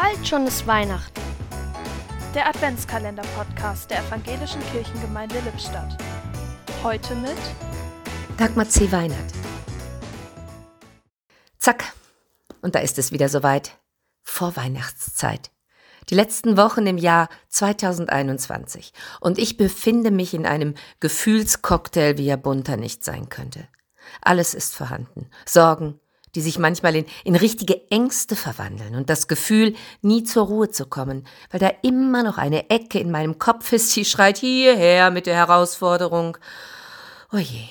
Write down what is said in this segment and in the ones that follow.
Bald schon ist Weihnachten. Der Adventskalender-Podcast der Evangelischen Kirchengemeinde Lippstadt. Heute mit Dagmar C. Weinert. Zack, und da ist es wieder soweit. Vorweihnachtszeit. Die letzten Wochen im Jahr 2021. Und ich befinde mich in einem Gefühlscocktail, wie er bunter nicht sein könnte. Alles ist vorhanden. Sorgen, die sich manchmal in, in richtige Ängste verwandeln und das Gefühl, nie zur Ruhe zu kommen, weil da immer noch eine Ecke in meinem Kopf ist, die schreit hierher mit der Herausforderung. Oje.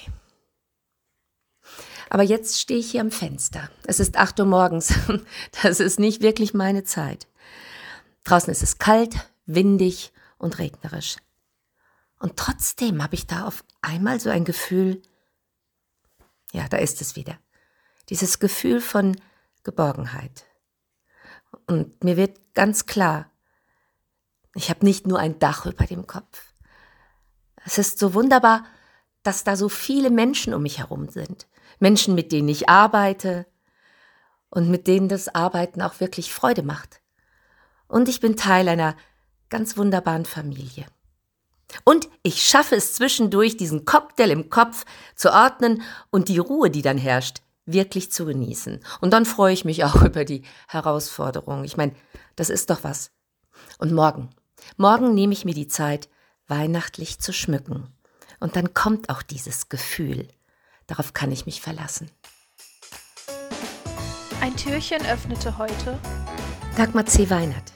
Aber jetzt stehe ich hier am Fenster. Es ist acht Uhr morgens. Das ist nicht wirklich meine Zeit. Draußen ist es kalt, windig und regnerisch. Und trotzdem habe ich da auf einmal so ein Gefühl, ja, da ist es wieder dieses Gefühl von Geborgenheit. Und mir wird ganz klar, ich habe nicht nur ein Dach über dem Kopf. Es ist so wunderbar, dass da so viele Menschen um mich herum sind. Menschen, mit denen ich arbeite und mit denen das Arbeiten auch wirklich Freude macht. Und ich bin Teil einer ganz wunderbaren Familie. Und ich schaffe es zwischendurch, diesen Cocktail im Kopf zu ordnen und die Ruhe, die dann herrscht, wirklich zu genießen. Und dann freue ich mich auch über die Herausforderung. Ich meine, das ist doch was. Und morgen, morgen nehme ich mir die Zeit, weihnachtlich zu schmücken. Und dann kommt auch dieses Gefühl. Darauf kann ich mich verlassen. Ein Türchen öffnete heute Dagmar C. Weinert.